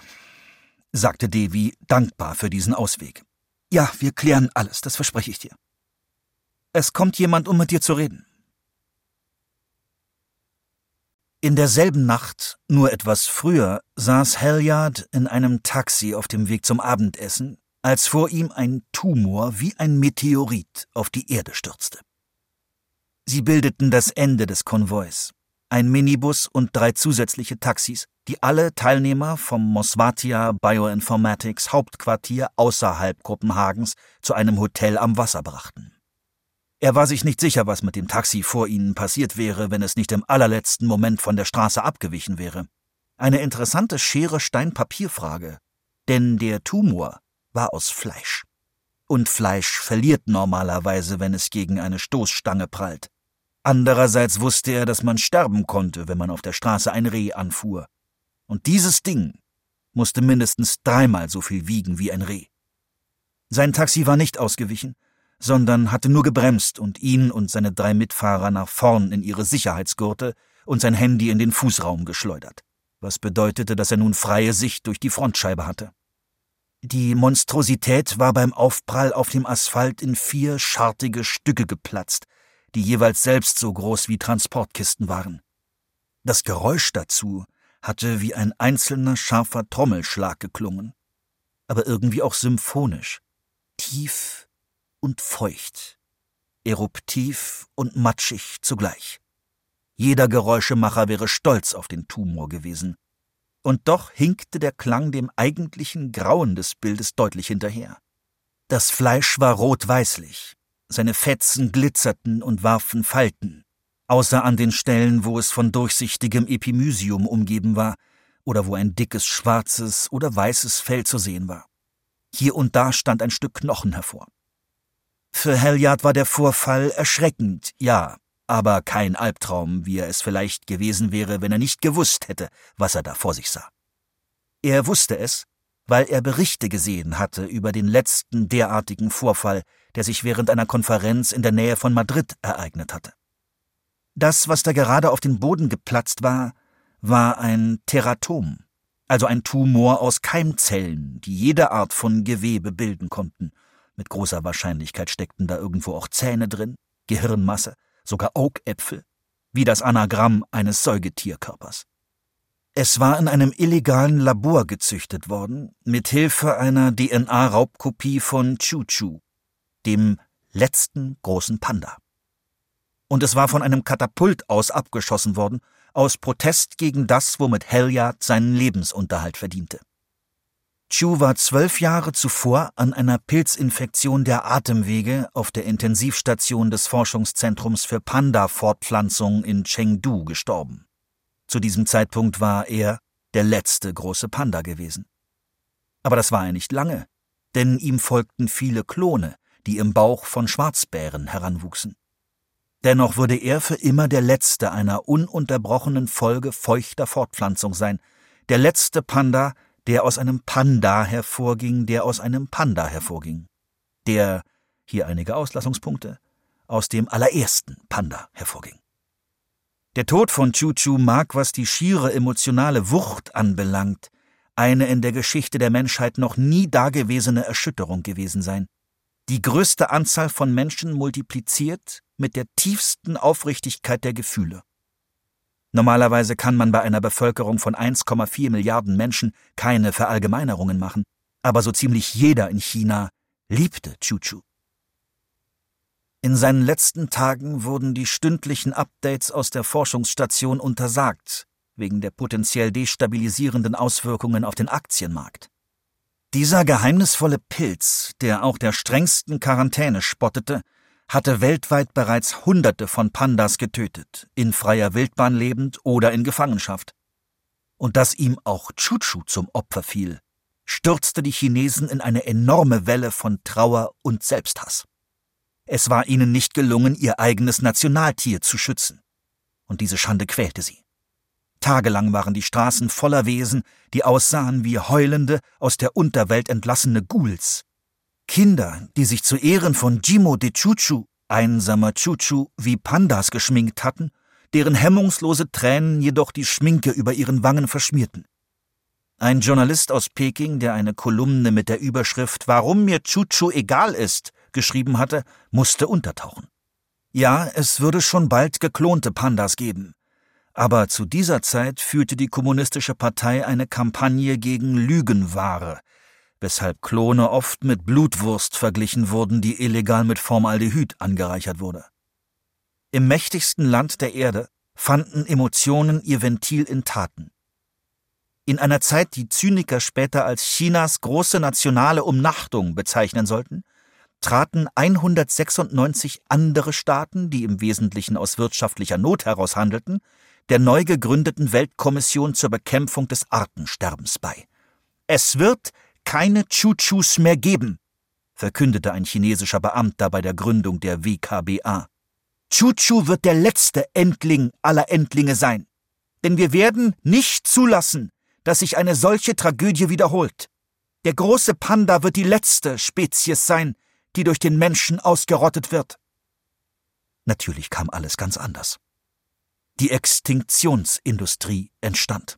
sagte Devi, dankbar für diesen Ausweg. Ja, wir klären alles, das verspreche ich dir. Es kommt jemand, um mit dir zu reden. In derselben Nacht, nur etwas früher, saß Halliard in einem Taxi auf dem Weg zum Abendessen, als vor ihm ein Tumor wie ein Meteorit auf die Erde stürzte. Sie bildeten das Ende des Konvois. Ein Minibus und drei zusätzliche Taxis, die alle Teilnehmer vom Mosvatia Bioinformatics Hauptquartier außerhalb Kopenhagens zu einem Hotel am Wasser brachten. Er war sich nicht sicher, was mit dem Taxi vor ihnen passiert wäre, wenn es nicht im allerletzten Moment von der Straße abgewichen wäre. Eine interessante Schere-Stein-Papier-Frage. Denn der Tumor war aus Fleisch. Und Fleisch verliert normalerweise, wenn es gegen eine Stoßstange prallt. Andererseits wusste er, dass man sterben konnte, wenn man auf der Straße ein Reh anfuhr. Und dieses Ding musste mindestens dreimal so viel wiegen wie ein Reh. Sein Taxi war nicht ausgewichen, sondern hatte nur gebremst und ihn und seine drei Mitfahrer nach vorn in ihre Sicherheitsgurte und sein Handy in den Fußraum geschleudert, was bedeutete, dass er nun freie Sicht durch die Frontscheibe hatte. Die Monstrosität war beim Aufprall auf dem Asphalt in vier schartige Stücke geplatzt, die jeweils selbst so groß wie Transportkisten waren. Das Geräusch dazu hatte wie ein einzelner scharfer Trommelschlag geklungen, aber irgendwie auch symphonisch, tief und feucht, eruptiv und matschig zugleich. Jeder Geräuschemacher wäre stolz auf den Tumor gewesen. Und doch hinkte der Klang dem eigentlichen Grauen des Bildes deutlich hinterher. Das Fleisch war rot-weißlich, seine Fetzen glitzerten und warfen Falten, außer an den Stellen, wo es von durchsichtigem Epimysium umgeben war oder wo ein dickes schwarzes oder weißes Fell zu sehen war. Hier und da stand ein Stück Knochen hervor. Für Halliard war der Vorfall erschreckend, ja, aber kein Albtraum, wie er es vielleicht gewesen wäre, wenn er nicht gewusst hätte, was er da vor sich sah. Er wusste es, weil er Berichte gesehen hatte über den letzten derartigen Vorfall, der sich während einer Konferenz in der Nähe von Madrid ereignet hatte. Das, was da gerade auf den Boden geplatzt war, war ein Teratom, also ein Tumor aus Keimzellen, die jede Art von Gewebe bilden konnten. Mit großer Wahrscheinlichkeit steckten da irgendwo auch Zähne drin, Gehirnmasse, sogar Augäpfel, wie das Anagramm eines Säugetierkörpers. Es war in einem illegalen Labor gezüchtet worden, mit Hilfe einer DNA-Raubkopie von Chu-Chu, dem letzten großen Panda. Und es war von einem Katapult aus abgeschossen worden, aus Protest gegen das, womit Halliard seinen Lebensunterhalt verdiente. Chu war zwölf Jahre zuvor an einer Pilzinfektion der Atemwege auf der Intensivstation des Forschungszentrums für Panda-Fortpflanzung in Chengdu gestorben. Zu diesem Zeitpunkt war er der letzte große Panda gewesen. Aber das war er nicht lange, denn ihm folgten viele Klone, die im Bauch von Schwarzbären heranwuchsen. Dennoch würde er für immer der letzte einer ununterbrochenen Folge feuchter Fortpflanzung sein, der letzte Panda, der aus einem Panda hervorging, der aus einem Panda hervorging, der, hier einige Auslassungspunkte, aus dem allerersten Panda hervorging. Der Tod von Chu-Chu mag, was die schiere emotionale Wucht anbelangt, eine in der Geschichte der Menschheit noch nie dagewesene Erschütterung gewesen sein. Die größte Anzahl von Menschen multipliziert mit der tiefsten Aufrichtigkeit der Gefühle. Normalerweise kann man bei einer Bevölkerung von 1,4 Milliarden Menschen keine Verallgemeinerungen machen, aber so ziemlich jeder in China liebte Chuchu. In seinen letzten Tagen wurden die stündlichen Updates aus der Forschungsstation untersagt, wegen der potenziell destabilisierenden Auswirkungen auf den Aktienmarkt. Dieser geheimnisvolle Pilz, der auch der strengsten Quarantäne spottete, hatte weltweit bereits Hunderte von Pandas getötet, in freier Wildbahn lebend oder in Gefangenschaft. Und dass ihm auch Chuchu zum Opfer fiel, stürzte die Chinesen in eine enorme Welle von Trauer und Selbsthass. Es war ihnen nicht gelungen, ihr eigenes Nationaltier zu schützen. Und diese Schande quälte sie. Tagelang waren die Straßen voller Wesen, die aussahen wie heulende, aus der Unterwelt entlassene Ghouls, Kinder, die sich zu Ehren von Jimo de Chuchu, einsamer Chuchu, wie Pandas geschminkt hatten, deren hemmungslose Tränen jedoch die Schminke über ihren Wangen verschmierten. Ein Journalist aus Peking, der eine Kolumne mit der Überschrift Warum mir Chuchu egal ist, geschrieben hatte, musste untertauchen. Ja, es würde schon bald geklonte Pandas geben. Aber zu dieser Zeit führte die Kommunistische Partei eine Kampagne gegen Lügenware, weshalb Klone oft mit Blutwurst verglichen wurden, die illegal mit Formaldehyd angereichert wurde. Im mächtigsten Land der Erde fanden Emotionen ihr Ventil in Taten. In einer Zeit, die Zyniker später als Chinas große nationale Umnachtung bezeichnen sollten, traten 196 andere Staaten, die im Wesentlichen aus wirtschaftlicher Not heraus handelten, der neu gegründeten Weltkommission zur Bekämpfung des Artensterbens bei. Es wird keine Chuchus mehr geben, verkündete ein chinesischer Beamter bei der Gründung der WKBA. Chuchu wird der letzte Endling aller Endlinge sein. Denn wir werden nicht zulassen, dass sich eine solche Tragödie wiederholt. Der große Panda wird die letzte Spezies sein, die durch den Menschen ausgerottet wird. Natürlich kam alles ganz anders. Die Extinktionsindustrie entstand.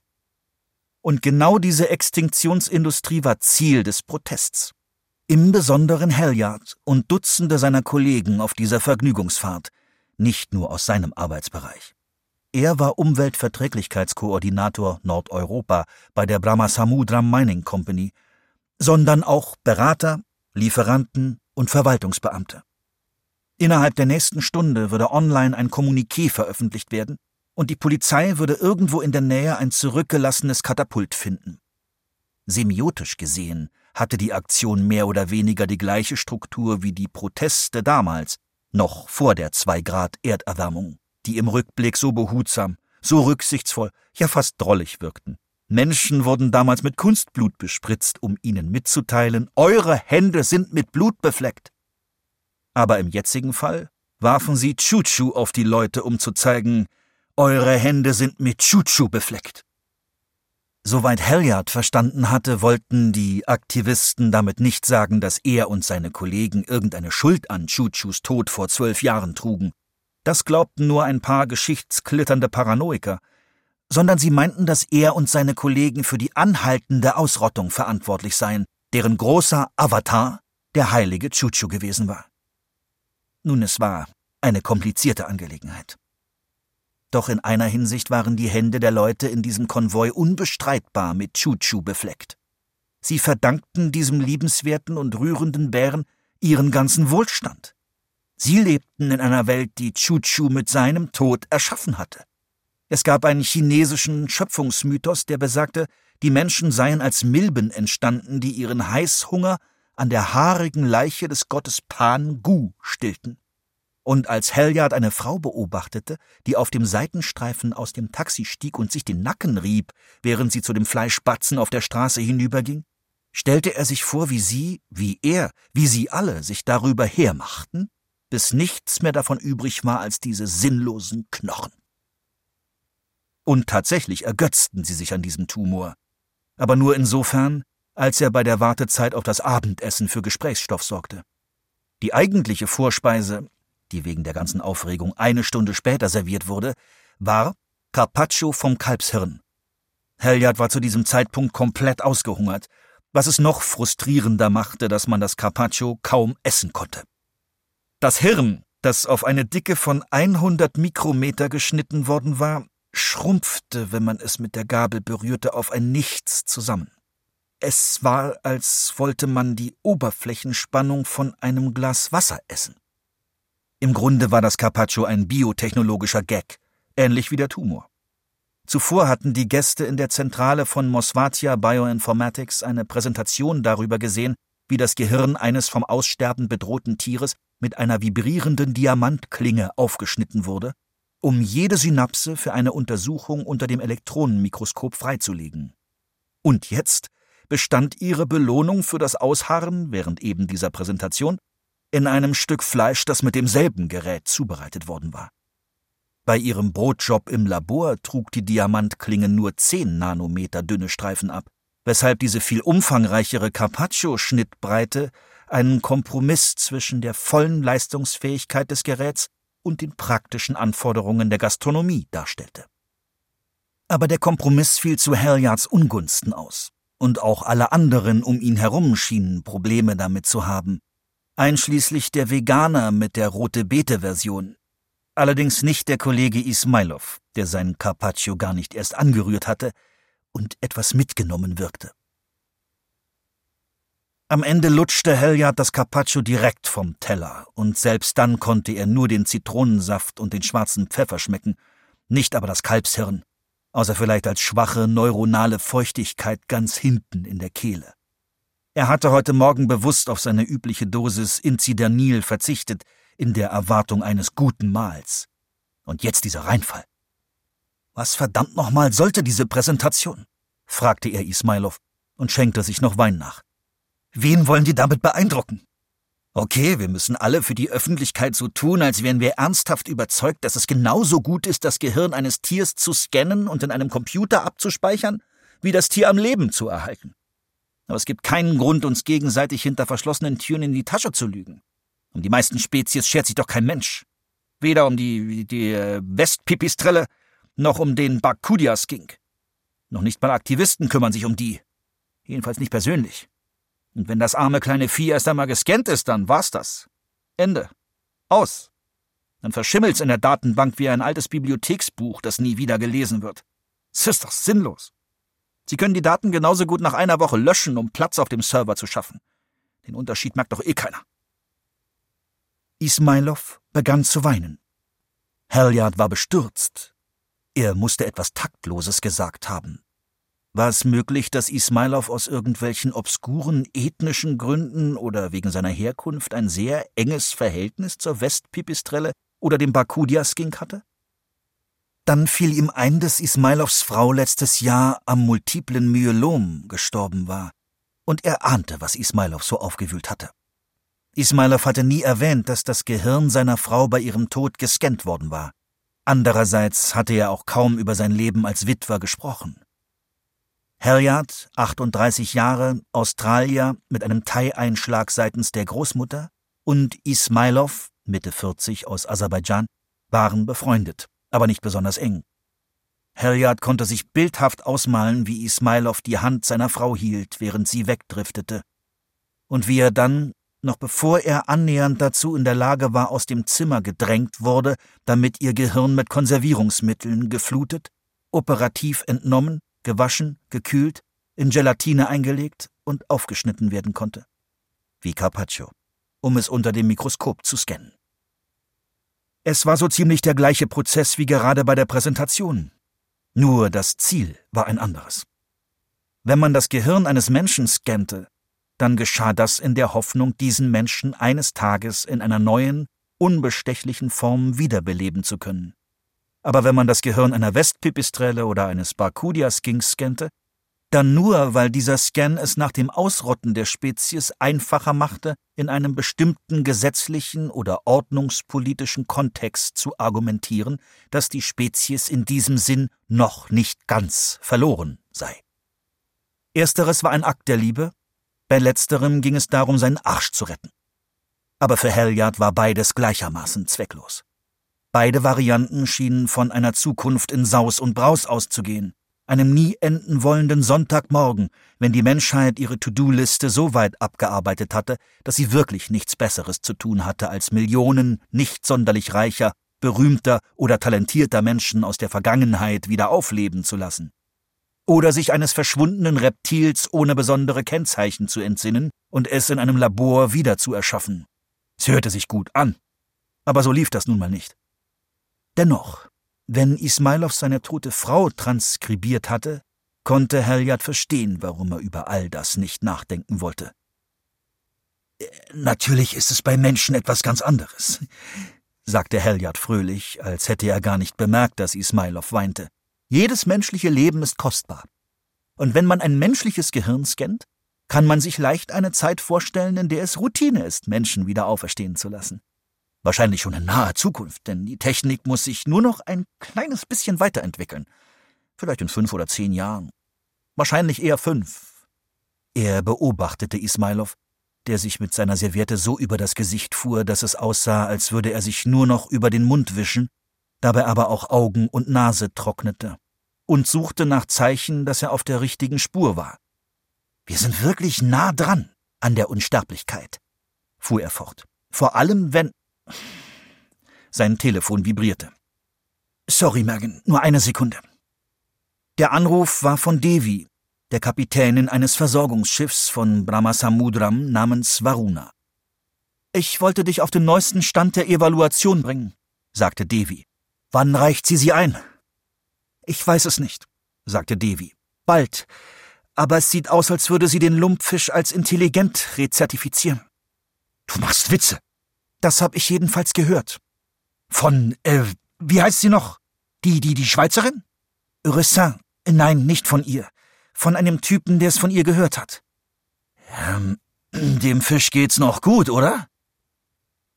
Und genau diese Extinktionsindustrie war Ziel des Protests. Im Besonderen Halliard und Dutzende seiner Kollegen auf dieser Vergnügungsfahrt, nicht nur aus seinem Arbeitsbereich. Er war Umweltverträglichkeitskoordinator Nordeuropa bei der Brahmasamudra Mining Company, sondern auch Berater, Lieferanten und Verwaltungsbeamte. Innerhalb der nächsten Stunde würde online ein Kommuniqué veröffentlicht werden, und die Polizei würde irgendwo in der Nähe ein zurückgelassenes Katapult finden. Semiotisch gesehen hatte die Aktion mehr oder weniger die gleiche Struktur wie die Proteste damals, noch vor der zwei Grad Erderwärmung, die im Rückblick so behutsam, so rücksichtsvoll, ja fast drollig wirkten. Menschen wurden damals mit Kunstblut bespritzt, um ihnen mitzuteilen, eure Hände sind mit Blut befleckt. Aber im jetzigen Fall warfen sie Chuchu auf die Leute, um zu zeigen, eure Hände sind mit Chuchu befleckt. Soweit Halliard verstanden hatte, wollten die Aktivisten damit nicht sagen, dass er und seine Kollegen irgendeine Schuld an Chuchus Tod vor zwölf Jahren trugen. Das glaubten nur ein paar geschichtsklitternde Paranoiker, sondern sie meinten, dass er und seine Kollegen für die anhaltende Ausrottung verantwortlich seien, deren großer Avatar der heilige Chuchu gewesen war. Nun, es war eine komplizierte Angelegenheit. Doch in einer Hinsicht waren die Hände der Leute in diesem Konvoi unbestreitbar mit Chuchu befleckt. Sie verdankten diesem liebenswerten und rührenden Bären ihren ganzen Wohlstand. Sie lebten in einer Welt, die Chuchu mit seinem Tod erschaffen hatte. Es gab einen chinesischen Schöpfungsmythos, der besagte, die Menschen seien als Milben entstanden, die ihren Heißhunger an der haarigen Leiche des Gottes Pan Gu stillten und als Halliard eine Frau beobachtete, die auf dem Seitenstreifen aus dem Taxi stieg und sich den Nacken rieb, während sie zu dem Fleischbatzen auf der Straße hinüberging, stellte er sich vor, wie sie, wie er, wie sie alle sich darüber hermachten, bis nichts mehr davon übrig war als diese sinnlosen Knochen. Und tatsächlich ergötzten sie sich an diesem Tumor, aber nur insofern, als er bei der Wartezeit auf das Abendessen für Gesprächsstoff sorgte. Die eigentliche Vorspeise die wegen der ganzen Aufregung eine Stunde später serviert wurde, war Carpaccio vom Kalbshirn. Halliard war zu diesem Zeitpunkt komplett ausgehungert, was es noch frustrierender machte, dass man das Carpaccio kaum essen konnte. Das Hirn, das auf eine Dicke von 100 Mikrometer geschnitten worden war, schrumpfte, wenn man es mit der Gabel berührte, auf ein Nichts zusammen. Es war, als wollte man die Oberflächenspannung von einem Glas Wasser essen. Im Grunde war das Carpaccio ein biotechnologischer Gag, ähnlich wie der Tumor. Zuvor hatten die Gäste in der Zentrale von Mosvatia Bioinformatics eine Präsentation darüber gesehen, wie das Gehirn eines vom Aussterben bedrohten Tieres mit einer vibrierenden Diamantklinge aufgeschnitten wurde, um jede Synapse für eine Untersuchung unter dem Elektronenmikroskop freizulegen. Und jetzt bestand ihre Belohnung für das Ausharren während eben dieser Präsentation in einem Stück Fleisch, das mit demselben Gerät zubereitet worden war. Bei ihrem Brotjob im Labor trug die Diamantklinge nur zehn Nanometer dünne Streifen ab, weshalb diese viel umfangreichere Carpaccio-Schnittbreite einen Kompromiss zwischen der vollen Leistungsfähigkeit des Geräts und den praktischen Anforderungen der Gastronomie darstellte. Aber der Kompromiss fiel zu Halliards Ungunsten aus, und auch alle anderen um ihn herum schienen Probleme damit zu haben, einschließlich der Veganer mit der rote Beete-Version, allerdings nicht der Kollege Ismailov, der sein Carpaccio gar nicht erst angerührt hatte und etwas mitgenommen wirkte. Am Ende lutschte Helyard das Carpaccio direkt vom Teller, und selbst dann konnte er nur den Zitronensaft und den schwarzen Pfeffer schmecken, nicht aber das Kalbshirn, außer vielleicht als schwache neuronale Feuchtigkeit ganz hinten in der Kehle. Er hatte heute Morgen bewusst auf seine übliche Dosis Incidernil verzichtet, in der Erwartung eines guten Mahls. Und jetzt dieser Reinfall. Was verdammt nochmal sollte diese Präsentation? fragte er Ismailov und schenkte sich noch Wein nach. Wen wollen die damit beeindrucken? Okay, wir müssen alle für die Öffentlichkeit so tun, als wären wir ernsthaft überzeugt, dass es genauso gut ist, das Gehirn eines Tiers zu scannen und in einem Computer abzuspeichern, wie das Tier am Leben zu erhalten. Aber es gibt keinen Grund, uns gegenseitig hinter verschlossenen Türen in die Tasche zu lügen. Um die meisten Spezies schert sich doch kein Mensch. Weder um die, die äh, Westpipistrelle noch um den Barkudia-Skink. Noch nicht mal Aktivisten kümmern sich um die. Jedenfalls nicht persönlich. Und wenn das arme kleine Vieh erst einmal gescannt ist, dann war's das. Ende. Aus. Dann verschimmelt's in der Datenbank wie ein altes Bibliotheksbuch, das nie wieder gelesen wird. Es ist doch sinnlos. Sie können die Daten genauso gut nach einer Woche löschen, um Platz auf dem Server zu schaffen. Den Unterschied merkt doch eh keiner. Ismailov begann zu weinen. Halliard war bestürzt. Er musste etwas Taktloses gesagt haben. War es möglich, dass Ismailov aus irgendwelchen obskuren ethnischen Gründen oder wegen seiner Herkunft ein sehr enges Verhältnis zur Westpipistrelle oder dem Bakudia-Skink hatte? Dann fiel ihm ein, dass Ismailovs Frau letztes Jahr am multiplen Myelom gestorben war, und er ahnte, was Ismailov so aufgewühlt hatte. Ismailov hatte nie erwähnt, dass das Gehirn seiner Frau bei ihrem Tod gescannt worden war. Andererseits hatte er auch kaum über sein Leben als Witwer gesprochen. Halliard, 38 Jahre, Australier, mit einem Thai-Einschlag seitens der Großmutter, und Ismailov, Mitte 40, aus Aserbaidschan, waren befreundet, aber nicht besonders eng. Halliard konnte sich bildhaft ausmalen, wie Ismailov die Hand seiner Frau hielt, während sie wegdriftete, und wie er dann noch bevor er annähernd dazu in der Lage war, aus dem Zimmer gedrängt wurde, damit ihr Gehirn mit Konservierungsmitteln geflutet, operativ entnommen, gewaschen, gekühlt, in Gelatine eingelegt und aufgeschnitten werden konnte. Wie Carpaccio, um es unter dem Mikroskop zu scannen. Es war so ziemlich der gleiche Prozess wie gerade bei der Präsentation. Nur das Ziel war ein anderes. Wenn man das Gehirn eines Menschen scannte, dann geschah das in der Hoffnung, diesen Menschen eines Tages in einer neuen, unbestechlichen Form wiederbeleben zu können. Aber wenn man das Gehirn einer Westpipistrelle oder eines Barkudia-Skinks scannte, dann nur, weil dieser Scan es nach dem Ausrotten der Spezies einfacher machte, in einem bestimmten gesetzlichen oder ordnungspolitischen Kontext zu argumentieren, dass die Spezies in diesem Sinn noch nicht ganz verloren sei. Ersteres war ein Akt der Liebe, bei letzterem ging es darum, seinen Arsch zu retten. Aber für Halliard war beides gleichermaßen zwecklos. Beide Varianten schienen von einer Zukunft in Saus und Braus auszugehen, einem nie enden wollenden Sonntagmorgen, wenn die Menschheit ihre To-Do-Liste so weit abgearbeitet hatte, dass sie wirklich nichts Besseres zu tun hatte, als Millionen nicht sonderlich reicher, berühmter oder talentierter Menschen aus der Vergangenheit wieder aufleben zu lassen. Oder sich eines verschwundenen Reptils ohne besondere Kennzeichen zu entsinnen und es in einem Labor wieder zu erschaffen. Es hörte sich gut an. Aber so lief das nun mal nicht. Dennoch, wenn Ismailow seine tote Frau transkribiert hatte, konnte Helyat verstehen, warum er über all das nicht nachdenken wollte. Natürlich ist es bei Menschen etwas ganz anderes, sagte Helyat fröhlich, als hätte er gar nicht bemerkt, dass Ismailow weinte. Jedes menschliche Leben ist kostbar. Und wenn man ein menschliches Gehirn scannt, kann man sich leicht eine Zeit vorstellen, in der es Routine ist, Menschen wieder auferstehen zu lassen. Wahrscheinlich schon in naher Zukunft, denn die Technik muss sich nur noch ein kleines bisschen weiterentwickeln. Vielleicht in fünf oder zehn Jahren. Wahrscheinlich eher fünf. Er beobachtete Ismailow, der sich mit seiner Serviette so über das Gesicht fuhr, dass es aussah, als würde er sich nur noch über den Mund wischen, dabei aber auch Augen und Nase trocknete, und suchte nach Zeichen, dass er auf der richtigen Spur war. Wir sind wirklich nah dran an der Unsterblichkeit, fuhr er fort. Vor allem, wenn. Sein Telefon vibrierte. Sorry, Megan, nur eine Sekunde. Der Anruf war von Devi, der Kapitänin eines Versorgungsschiffs von Brahmasamudram namens Varuna. Ich wollte dich auf den neuesten Stand der Evaluation bringen, sagte Devi. Wann reicht sie sie ein? Ich weiß es nicht, sagte Devi. Bald. Aber es sieht aus, als würde sie den Lumpfisch als intelligent rezertifizieren. Du machst Witze. Das hab ich jedenfalls gehört. Von, äh, wie heißt sie noch? Die, die, die Schweizerin? Ressin. Nein, nicht von ihr von einem Typen, der es von ihr gehört hat. Ähm, dem Fisch geht's noch gut, oder?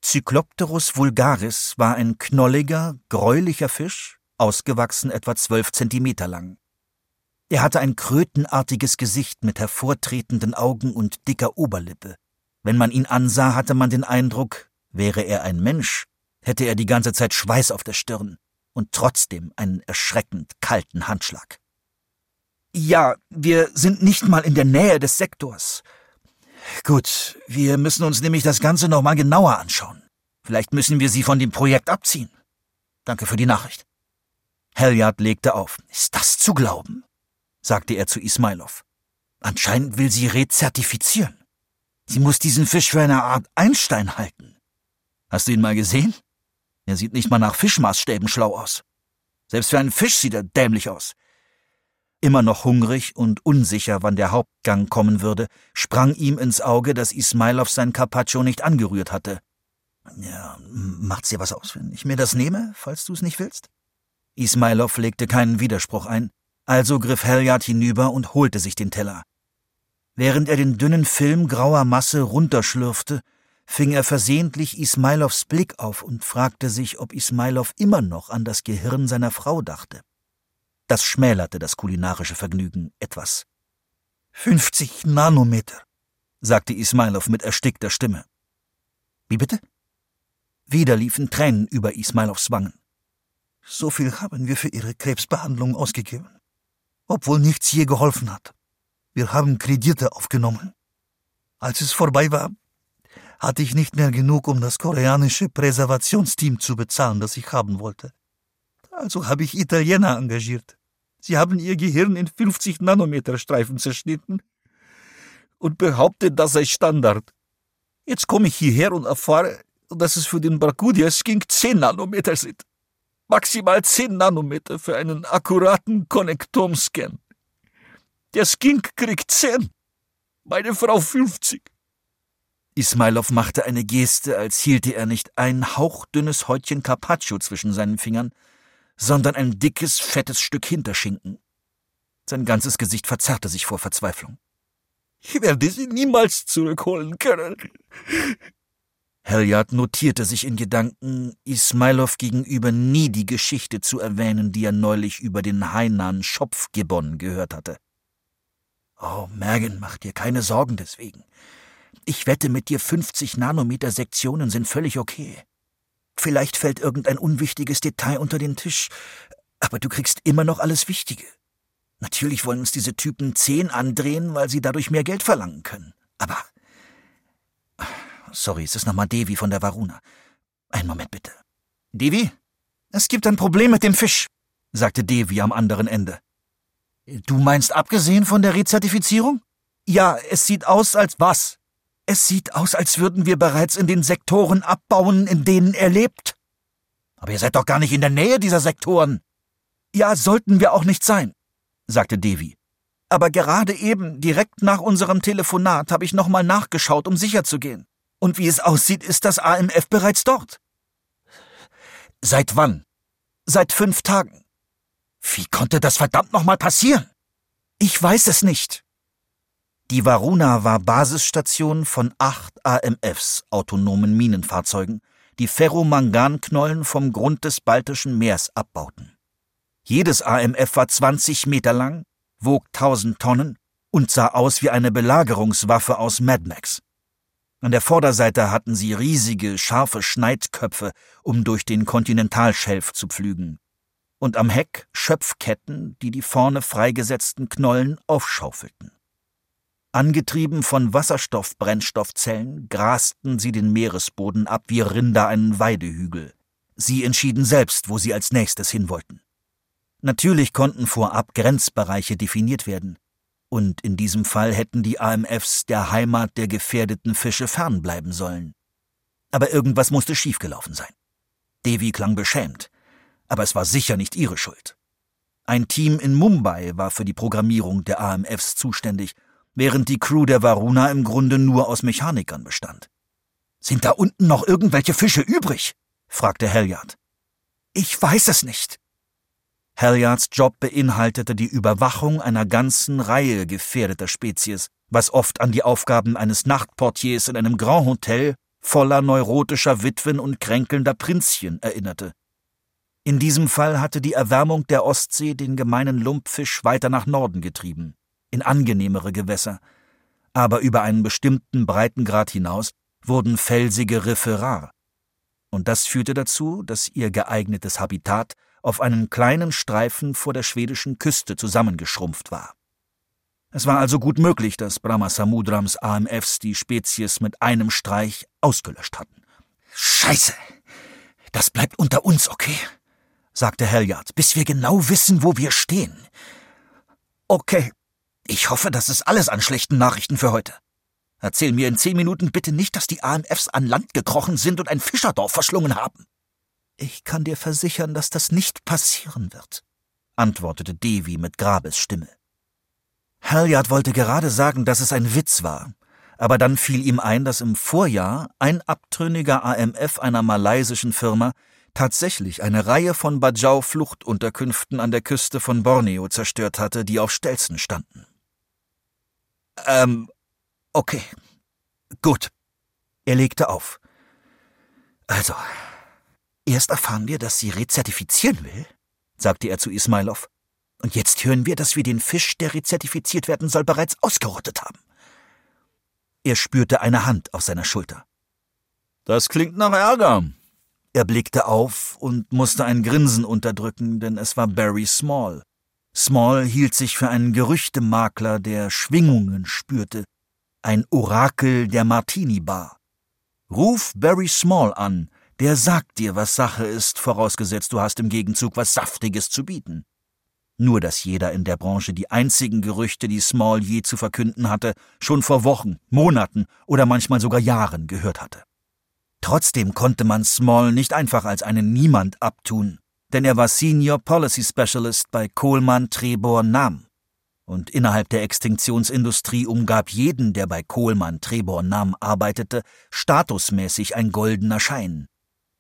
Cyclopterus vulgaris war ein knolliger, gräulicher Fisch, ausgewachsen etwa zwölf Zentimeter lang. Er hatte ein krötenartiges Gesicht mit hervortretenden Augen und dicker Oberlippe. Wenn man ihn ansah, hatte man den Eindruck, wäre er ein Mensch, hätte er die ganze Zeit Schweiß auf der Stirn und trotzdem einen erschreckend kalten Handschlag. Ja, wir sind nicht mal in der Nähe des Sektors. Gut, wir müssen uns nämlich das Ganze noch mal genauer anschauen. Vielleicht müssen wir sie von dem Projekt abziehen. Danke für die Nachricht. Helyard legte auf. Ist das zu glauben? sagte er zu Ismailov. Anscheinend will sie rezertifizieren. Sie muss diesen Fisch für eine Art Einstein halten. Hast du ihn mal gesehen? Er sieht nicht mal nach Fischmaßstäben schlau aus. Selbst für einen Fisch sieht er dämlich aus. Immer noch hungrig und unsicher, wann der Hauptgang kommen würde, sprang ihm ins Auge, dass Ismailov sein Carpaccio nicht angerührt hatte. Ja, macht's dir was aus, wenn ich mir das nehme, falls du es nicht willst? Ismailov legte keinen Widerspruch ein, also griff Helyard hinüber und holte sich den Teller. Während er den dünnen Film grauer Masse runterschlürfte, fing er versehentlich Ismailovs Blick auf und fragte sich, ob Ismailov immer noch an das Gehirn seiner Frau dachte. Das schmälerte das kulinarische Vergnügen etwas. 50 Nanometer, sagte Ismailov mit erstickter Stimme. Wie bitte? Wieder liefen Tränen über Ismailovs Wangen. So viel haben wir für Ihre Krebsbehandlung ausgegeben. Obwohl nichts je geholfen hat. Wir haben Kredite aufgenommen. Als es vorbei war, hatte ich nicht mehr genug, um das koreanische Präservationsteam zu bezahlen, das ich haben wollte. Also habe ich Italiener engagiert. Sie haben Ihr Gehirn in 50 Nanometer Streifen zerschnitten und behauptet, das sei Standard. Jetzt komme ich hierher und erfahre, dass es für den Barkudia Skink 10 Nanometer sind. Maximal 10 Nanometer für einen akkuraten Konnektomscan. Der Skink kriegt 10. Meine Frau 50. Ismailov machte eine Geste, als hielte er nicht ein hauchdünnes Häutchen Carpaccio zwischen seinen Fingern, sondern ein dickes, fettes Stück Hinterschinken. Sein ganzes Gesicht verzerrte sich vor Verzweiflung. Ich werde sie niemals zurückholen können. Helyard notierte sich in Gedanken, Ismailov gegenüber nie die Geschichte zu erwähnen, die er neulich über den Hainan Schopfgibbon gehört hatte. Oh, Mergen, mach dir keine Sorgen deswegen. Ich wette mit dir, 50 Nanometer Sektionen sind völlig okay. Vielleicht fällt irgendein unwichtiges Detail unter den Tisch, aber du kriegst immer noch alles Wichtige. Natürlich wollen uns diese Typen zehn andrehen, weil sie dadurch mehr Geld verlangen können. Aber. Sorry, es ist nochmal Devi von der Varuna. Einen Moment bitte. Devi? Es gibt ein Problem mit dem Fisch, sagte Devi am anderen Ende. Du meinst abgesehen von der Rezertifizierung? Ja, es sieht aus als was? Es sieht aus, als würden wir bereits in den Sektoren abbauen, in denen er lebt. Aber ihr seid doch gar nicht in der Nähe dieser Sektoren. Ja, sollten wir auch nicht sein, sagte Devi. Aber gerade eben, direkt nach unserem Telefonat, habe ich nochmal nachgeschaut, um sicherzugehen. Und wie es aussieht, ist das AMF bereits dort. Seit wann? Seit fünf Tagen. Wie konnte das verdammt nochmal passieren? Ich weiß es nicht. Die Varuna war Basisstation von acht AMFs, autonomen Minenfahrzeugen, die Ferromanganknollen vom Grund des Baltischen Meers abbauten. Jedes AMF war 20 Meter lang, wog 1000 Tonnen und sah aus wie eine Belagerungswaffe aus Mad Max. An der Vorderseite hatten sie riesige, scharfe Schneidköpfe, um durch den Kontinentalschelf zu pflügen. Und am Heck Schöpfketten, die die vorne freigesetzten Knollen aufschaufelten. Angetrieben von Wasserstoffbrennstoffzellen grasten sie den Meeresboden ab wie Rinder einen Weidehügel. Sie entschieden selbst, wo sie als nächstes hin wollten. Natürlich konnten vorab Grenzbereiche definiert werden. Und in diesem Fall hätten die AMFs der Heimat der gefährdeten Fische fernbleiben sollen. Aber irgendwas musste schiefgelaufen sein. Devi klang beschämt, aber es war sicher nicht ihre Schuld. Ein Team in Mumbai war für die Programmierung der AMFs zuständig während die Crew der Varuna im Grunde nur aus Mechanikern bestand. Sind da unten noch irgendwelche Fische übrig? fragte Halliard. Ich weiß es nicht. Halliards Job beinhaltete die Überwachung einer ganzen Reihe gefährdeter Spezies, was oft an die Aufgaben eines Nachtportiers in einem Grand Hotel voller neurotischer Witwen und kränkelnder Prinzchen erinnerte. In diesem Fall hatte die Erwärmung der Ostsee den gemeinen Lumpfisch weiter nach Norden getrieben in angenehmere Gewässer, aber über einen bestimmten Breitengrad hinaus wurden felsige Riffe rar. Und das führte dazu, dass ihr geeignetes Habitat auf einen kleinen Streifen vor der schwedischen Küste zusammengeschrumpft war. Es war also gut möglich, dass Brahmasamudrams AMFs die Spezies mit einem Streich ausgelöscht hatten. Scheiße! Das bleibt unter uns, okay? sagte Halliard, bis wir genau wissen, wo wir stehen. Okay, ich hoffe, das ist alles an schlechten Nachrichten für heute. Erzähl mir in zehn Minuten bitte nicht, dass die AMFs an Land gekrochen sind und ein Fischerdorf verschlungen haben. Ich kann dir versichern, dass das nicht passieren wird, antwortete Devi mit Grabesstimme. Halliard wollte gerade sagen, dass es ein Witz war, aber dann fiel ihm ein, dass im Vorjahr ein abtrünniger AMF einer malaysischen Firma tatsächlich eine Reihe von Bajau-Fluchtunterkünften an der Küste von Borneo zerstört hatte, die auf Stelzen standen. Ähm, okay. Gut. Er legte auf. Also, erst erfahren wir, dass sie rezertifizieren will, sagte er zu Ismailov. Und jetzt hören wir, dass wir den Fisch, der rezertifiziert werden soll, bereits ausgerottet haben. Er spürte eine Hand auf seiner Schulter. Das klingt nach Ärger. Er blickte auf und musste ein Grinsen unterdrücken, denn es war Barry Small, Small hielt sich für einen Gerüchtemakler, der Schwingungen spürte, ein Orakel der Martini-Bar. Ruf Barry Small an, der sagt dir, was Sache ist, vorausgesetzt du hast im Gegenzug was Saftiges zu bieten. Nur dass jeder in der Branche die einzigen Gerüchte, die Small je zu verkünden hatte, schon vor Wochen, Monaten oder manchmal sogar Jahren gehört hatte. Trotzdem konnte man Small nicht einfach als einen Niemand abtun denn er war Senior Policy Specialist bei Kohlmann Trebor Nam. Und innerhalb der Extinktionsindustrie umgab jeden, der bei Kohlmann Trebor Nam arbeitete, statusmäßig ein goldener Schein.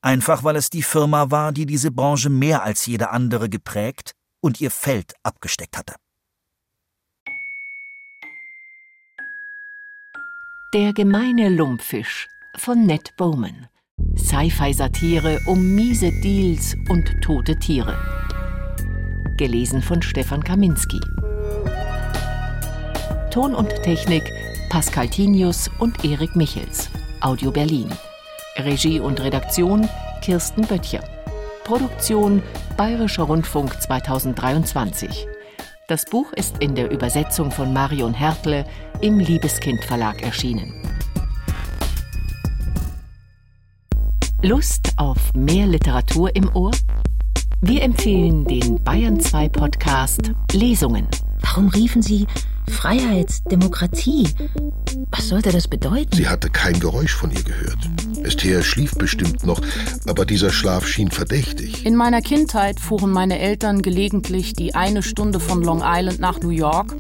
Einfach weil es die Firma war, die diese Branche mehr als jede andere geprägt und ihr Feld abgesteckt hatte. Der gemeine Lumpfisch von Ned Bowman Sci-Fi-Satire um miese Deals und tote Tiere. Gelesen von Stefan Kaminski. Ton und Technik Pascal Tinius und Erik Michels. Audio Berlin. Regie und Redaktion Kirsten Böttcher. Produktion Bayerischer Rundfunk 2023. Das Buch ist in der Übersetzung von Marion Hertle im Liebeskind Verlag erschienen. Lust auf mehr Literatur im Ohr? Wir empfehlen den Bayern 2 Podcast Lesungen. Warum riefen Sie Freiheitsdemokratie? Was sollte das bedeuten? Sie hatte kein Geräusch von ihr gehört. Esthea schlief bestimmt noch, aber dieser Schlaf schien verdächtig. In meiner Kindheit fuhren meine Eltern gelegentlich die eine Stunde von Long Island nach New York,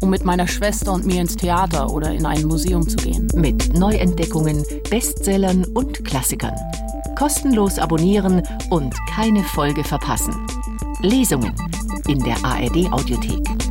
um mit meiner Schwester und mir ins Theater oder in ein Museum zu gehen. Mit Neuentdeckungen, Bestsellern und Klassikern. Kostenlos abonnieren und keine Folge verpassen. Lesungen in der ARD Audiothek.